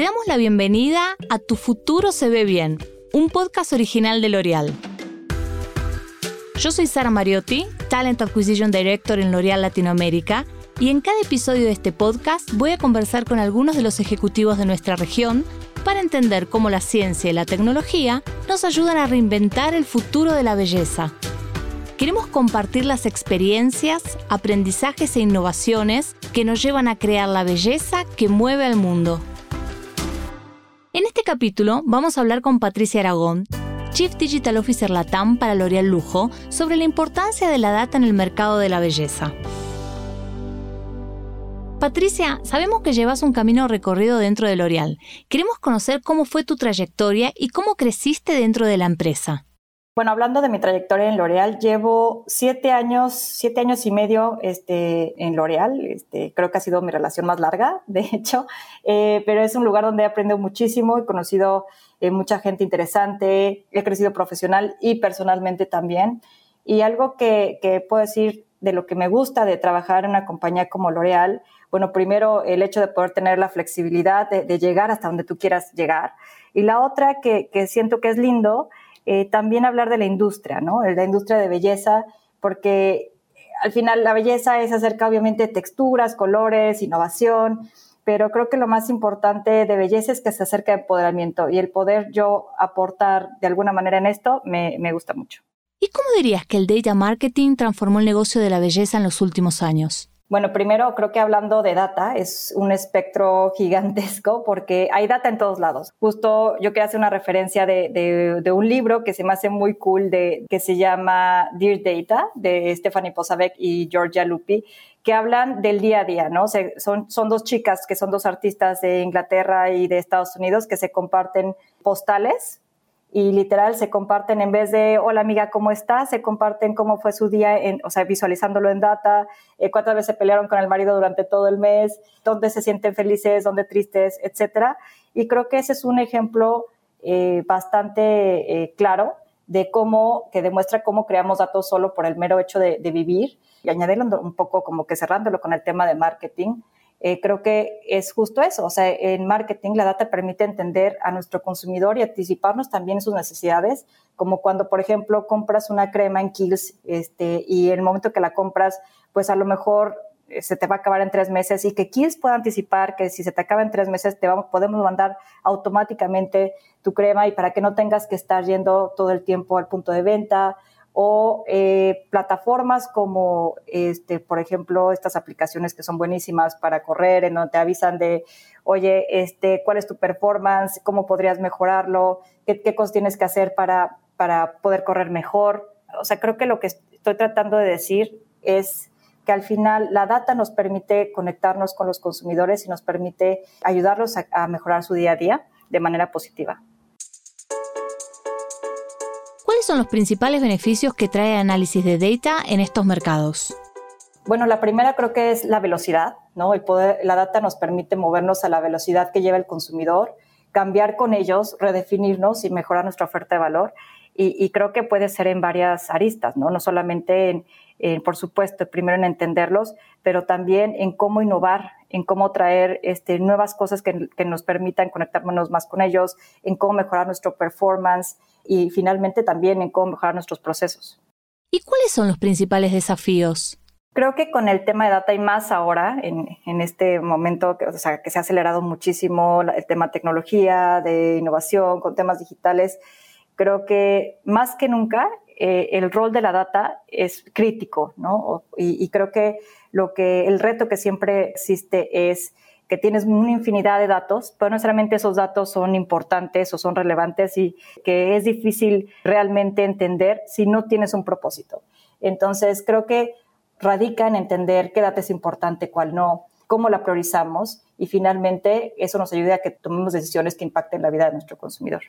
Damos la bienvenida a Tu futuro se ve bien, un podcast original de L'Oreal. Yo soy Sara Mariotti, Talent Acquisition Director en L'Oreal Latinoamérica, y en cada episodio de este podcast voy a conversar con algunos de los ejecutivos de nuestra región para entender cómo la ciencia y la tecnología nos ayudan a reinventar el futuro de la belleza. Queremos compartir las experiencias, aprendizajes e innovaciones que nos llevan a crear la belleza que mueve al mundo. En este capítulo vamos a hablar con Patricia Aragón, Chief Digital Officer Latam para L'Oreal Lujo, sobre la importancia de la data en el mercado de la belleza. Patricia, sabemos que llevas un camino recorrido dentro de L'Oreal. Queremos conocer cómo fue tu trayectoria y cómo creciste dentro de la empresa. Bueno, hablando de mi trayectoria en L'Oreal, llevo siete años, siete años y medio este, en L'Oreal. Este, creo que ha sido mi relación más larga, de hecho, eh, pero es un lugar donde he aprendido muchísimo, he conocido eh, mucha gente interesante, he crecido profesional y personalmente también. Y algo que, puedo decir de lo que me gusta de trabajar en una compañía como L'Oreal, bueno, primero el hecho de poder tener la flexibilidad de, llegar hasta donde tú quieras llegar. Y la otra que siento que es lindo eh, también hablar de la industria, ¿no? De la industria de belleza, porque al final la belleza es acerca obviamente de texturas, colores, innovación, pero creo que lo más importante de belleza es que se acerca de empoderamiento y el poder yo aportar de alguna manera en esto me, me gusta mucho. ¿Y cómo dirías que el data marketing transformó el negocio de la belleza en los últimos años? Bueno, primero creo que hablando de data es un espectro gigantesco porque hay data en todos lados. Justo yo quería hacer una referencia de, un libro que se me hace muy cool que se llama Dear Data de Stephanie Posavec y Georgia Lupi que hablan del día a día, ¿no? son dos chicas que son dos artistas de Inglaterra y de Estados Unidos que se comparten postales y literal se comparten en vez de hola amiga, ¿cómo estás? Se comparten cómo fue su día, en, o sea, visualizándolo en data, eh, cuántas veces se pelearon con el marido durante todo el mes, dónde se sienten felices, dónde tristes, etcétera. Y creo que ese es un ejemplo eh, bastante eh, claro de cómo, que demuestra cómo creamos datos solo por el mero hecho de, de vivir y añadiendo un poco como que cerrándolo con el tema de marketing eh, creo que es justo eso. O sea, en marketing la data permite entender a nuestro consumidor y anticiparnos también sus necesidades, como cuando, por ejemplo, compras una crema en Kills este, y el momento que la compras, pues a lo mejor eh, se te va a acabar en tres meses y que Kills pueda anticipar que si se te acaba en tres meses te vamos, podemos mandar automáticamente tu crema y para que no tengas que estar yendo todo el tiempo al punto de venta o eh, plataformas como, este, por ejemplo, estas aplicaciones que son buenísimas para correr, en donde te avisan de, oye, este, cuál es tu performance, cómo podrías mejorarlo, qué, qué cosas tienes que hacer para, para poder correr mejor. O sea, creo que lo que estoy tratando de decir es que al final la data nos permite conectarnos con los consumidores y nos permite ayudarlos a mejorar su día a día de manera positiva. Son los principales beneficios que trae análisis de data en estos mercados? Bueno, la primera creo que es la velocidad, ¿no? El poder, la data nos permite movernos a la velocidad que lleva el consumidor, cambiar con ellos, redefinirnos y mejorar nuestra oferta de valor. Y, y creo que puede ser en varias aristas, ¿no? No solamente en, en, por supuesto, primero en entenderlos, pero también en cómo innovar, en cómo traer este, nuevas cosas que, que nos permitan conectarnos más con ellos, en cómo mejorar nuestro performance, y finalmente también en cómo mejorar nuestros procesos. ¿Y cuáles son los principales desafíos? Creo que con el tema de data y más ahora, en, en este momento que, o sea, que se ha acelerado muchísimo el tema de tecnología, de innovación, con temas digitales, creo que más que nunca eh, el rol de la data es crítico, ¿no? Y, creo que lo que el reto que siempre existe es que tienes una infinidad de datos, pero no necesariamente esos datos son importantes o son relevantes y que es difícil realmente entender si no tienes un propósito. Entonces, creo que radica en entender qué data es importante, cuál no, cómo la priorizamos y finalmente eso nos ayuda a que tomemos decisiones que impacten la vida de nuestro consumidor.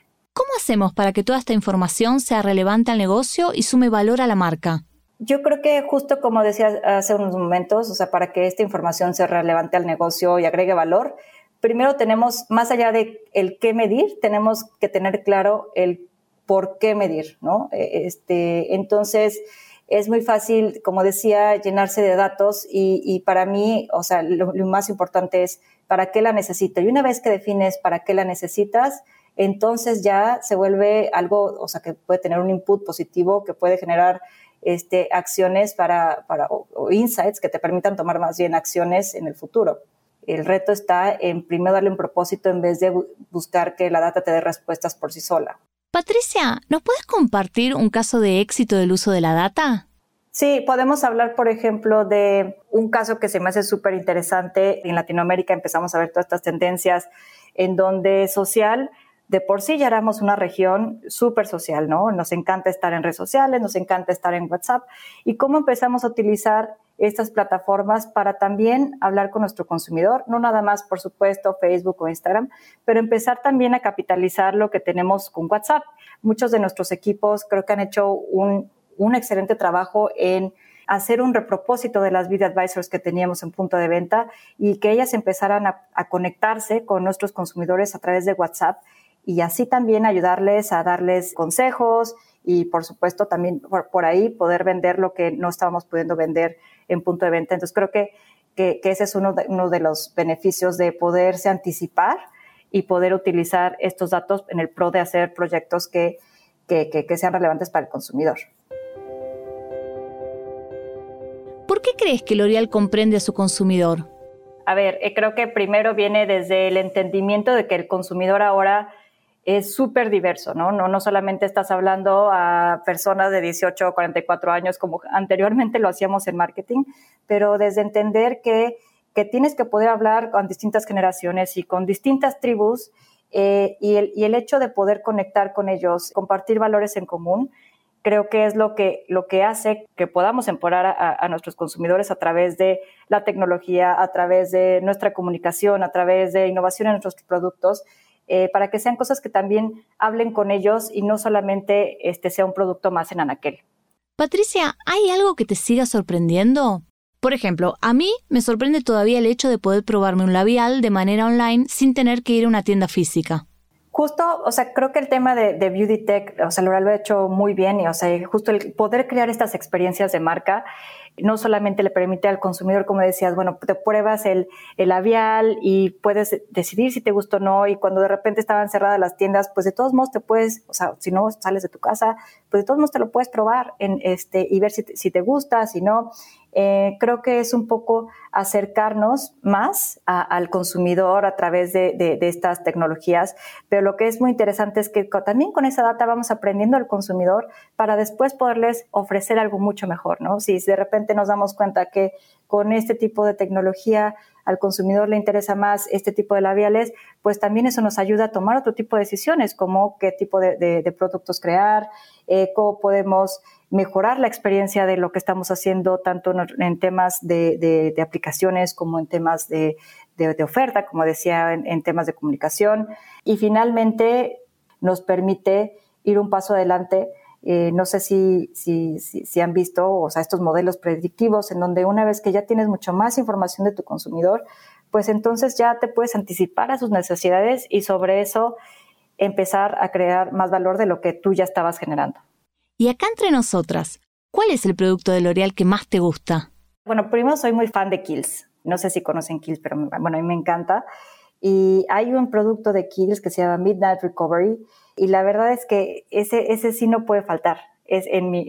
¿Cómo hacemos para que toda esta información sea relevante al negocio y sume valor a la marca? Yo creo que justo como decía hace unos momentos, o sea, para que esta información sea relevante al negocio y agregue valor, primero tenemos, más allá de el qué medir, tenemos que tener claro el por qué medir, ¿no? E, este, entonces, es muy fácil, como decía, llenarse de datos y, para mí, o sea, lo, más importante es para qué la necesito. Y una vez que defines para qué la necesitas, entonces ya se vuelve algo, o sea, que puede tener un input positivo, que puede generar este, acciones para, para o, insights que te permitan tomar más bien acciones en el futuro. El reto está en primero darle un propósito en vez de buscar que la data te dé respuestas por sí sola. Patricia, ¿nos puedes compartir un caso de éxito del uso de la data? Sí, podemos hablar, por ejemplo, de un caso que se me hace súper interesante. En Latinoamérica empezamos a ver todas estas tendencias en donde social, de por sí ya éramos una región súper social, ¿no? Nos encanta estar en redes sociales, nos encanta estar en WhatsApp. ¿Y cómo empezamos a utilizar estas plataformas para también hablar con nuestro consumidor, no nada más, por supuesto, Facebook o Instagram, pero empezar también a capitalizar lo que tenemos con WhatsApp. Muchos de nuestros equipos creo que han hecho un, excelente trabajo en hacer un repropósito de las Video Advisors que teníamos en punto de venta y que ellas empezaran a conectarse con nuestros consumidores a través de WhatsApp y así también ayudarles a darles consejos y por supuesto también por, ahí poder vender lo que no estábamos pudiendo vender en punto de venta. Entonces creo que, que, ese es uno de, uno de los beneficios de poderse anticipar y poder utilizar estos datos en el pro de hacer proyectos que, que, que sean relevantes para el consumidor. ¿Por qué crees que L'Oreal comprende a su consumidor? A ver, eh, creo que primero viene desde el entendimiento de que el consumidor ahora es súper diverso, ¿no? ¿no? No solamente estás hablando a personas de 18 o 44 años como anteriormente lo hacíamos en marketing, pero desde entender que, que tienes que poder hablar con distintas generaciones y con distintas tribus eh, y, el, y, el, hecho de poder conectar con ellos, compartir valores en común, creo que es lo que, lo que hace que podamos empoderar a, a, nuestros consumidores a través de la tecnología, a través de nuestra comunicación, a través de innovación en nuestros productos eh, para que sean cosas que también hablen con ellos y no solamente este sea un producto más en Anaquel. Patricia, ¿hay algo que te siga sorprendiendo? Por ejemplo, a mí me sorprende todavía el hecho de poder probarme un labial de manera online sin tener que ir a una tienda física. Justo, o sea, creo que el tema de, Beauty Tech, o sea, lo ha hecho muy bien y, o sea, justo el poder crear estas experiencias de marca no solamente le permite al consumidor, como decías, bueno, te pruebas el, labial y puedes decidir si te gusta o no, y cuando de repente estaban cerradas las tiendas, pues de todos modos te puedes, o sea, si no sales de tu casa, pues de todos modos te lo puedes probar en este, y ver si si te gusta, si no. Eh, creo que es un poco acercarnos más al consumidor a través de, estas tecnologías, pero lo que es muy interesante es que también con esa data vamos aprendiendo al consumidor para después poderles ofrecer algo mucho mejor, ¿no? Si de repente nos damos cuenta que con este tipo de tecnología al consumidor le interesa más este tipo de labiales, pues también eso nos ayuda a tomar otro tipo de decisiones, como qué tipo de, productos crear, eh, cómo podemos mejorar la experiencia de lo que estamos haciendo, tanto en temas de, aplicaciones como en temas de, oferta, como decía, en, temas de comunicación. Y finalmente nos permite ir un paso adelante. Eh, no sé si, si, si, han visto o sea, estos modelos predictivos en donde una vez que ya tienes mucho más información de tu consumidor, pues entonces ya te puedes anticipar a sus necesidades y sobre eso empezar a crear más valor de lo que tú ya estabas generando. Y acá entre nosotras, ¿cuál es el producto de L'Oreal que más te gusta? Bueno, primero soy muy fan de Kills. No sé si conocen Kills, pero bueno, a mí me encanta. Y hay un producto de Kills que se llama Midnight Recovery. Y la verdad es que ese, ese sí no puede faltar. Es en mi,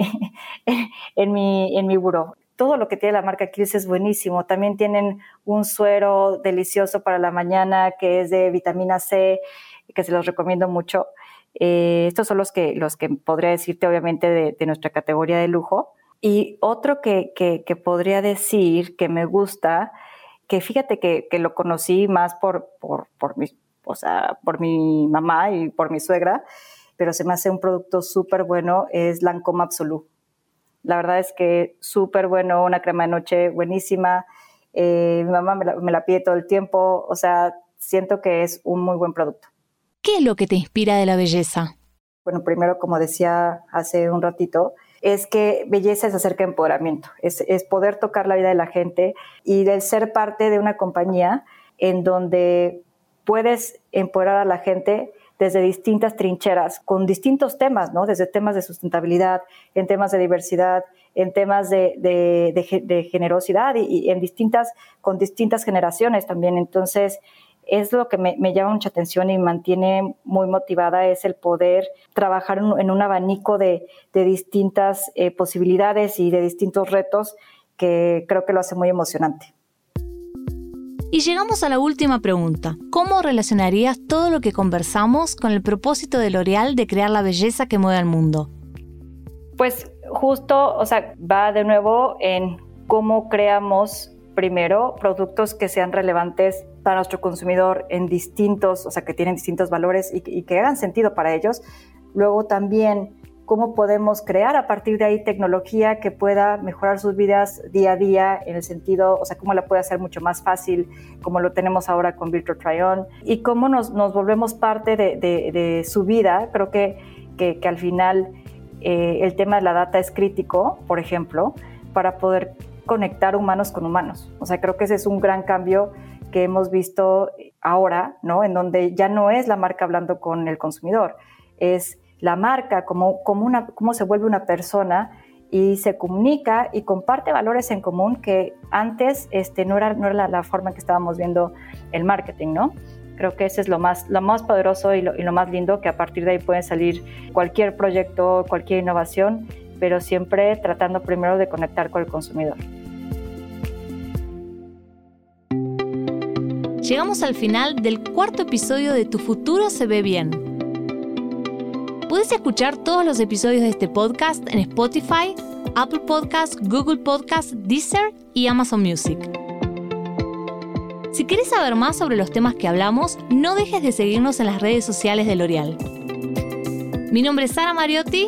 en mi, en mi buró. Todo lo que tiene la marca Kills es buenísimo. También tienen un suero delicioso para la mañana que es de vitamina C, que se los recomiendo mucho. Eh, estos son los que, los que podría decirte, obviamente, de, nuestra categoría de lujo. Y otro que, que, podría decir que me gusta, que fíjate que, que lo conocí más por, por, por, mi, o sea, por mi mamá y por mi suegra, pero se me hace un producto súper bueno, es Lancome Absolu. La verdad es que súper bueno, una crema de noche buenísima. Eh, mi mamá me la, me la pide todo el tiempo, o sea, siento que es un muy buen producto. ¿Qué es lo que te inspira de la belleza? Bueno, primero, como decía hace un ratito, es que belleza es acerca de empoderamiento, es, poder tocar la vida de la gente y de ser parte de una compañía en donde puedes empoderar a la gente desde distintas trincheras, con distintos temas, ¿no? Desde temas de sustentabilidad, en temas de diversidad, en temas de, generosidad y, en distintas, con distintas generaciones también. Entonces, es lo que me, llama mucha atención y mantiene muy motivada, es el poder trabajar en, un abanico de, distintas eh, posibilidades y de distintos retos que creo que lo hace muy emocionante. Y llegamos a la última pregunta. ¿Cómo relacionarías todo lo que conversamos con el propósito de L'Oreal de crear la belleza que mueve al mundo? Pues justo, o sea, va de nuevo en cómo creamos primero productos que sean relevantes para nuestro consumidor en distintos, o sea, que tienen distintos valores y, y que hagan sentido para ellos. Luego también cómo podemos crear a partir de ahí tecnología que pueda mejorar sus vidas día a día en el sentido, o sea, cómo la puede hacer mucho más fácil, como lo tenemos ahora con Virtual Try-On, y cómo nos, nos volvemos parte de, de, su vida. Creo que, que, al final eh, el tema de la data es crítico, por ejemplo, para poder conectar humanos con humanos. O sea, creo que ese es un gran cambio que hemos visto ahora, ¿no? En donde ya no es la marca hablando con el consumidor, es la marca, como, como una, cómo se vuelve una persona y se comunica y comparte valores en común que antes este, no era, no era la, forma en que estábamos viendo el marketing, ¿no? Creo que ese es lo más, lo más poderoso y lo, y lo más lindo, que a partir de ahí puede salir cualquier proyecto, cualquier innovación, pero siempre tratando primero de conectar con el consumidor. Llegamos al final del cuarto episodio de Tu futuro se ve bien Puedes escuchar todos los episodios de este podcast en Spotify, Apple Podcasts, Google Podcasts, Deezer y Amazon Music. Si quieres saber más sobre los temas que hablamos, no dejes de seguirnos en las redes sociales de L'Oreal. Mi nombre es Sara Mariotti.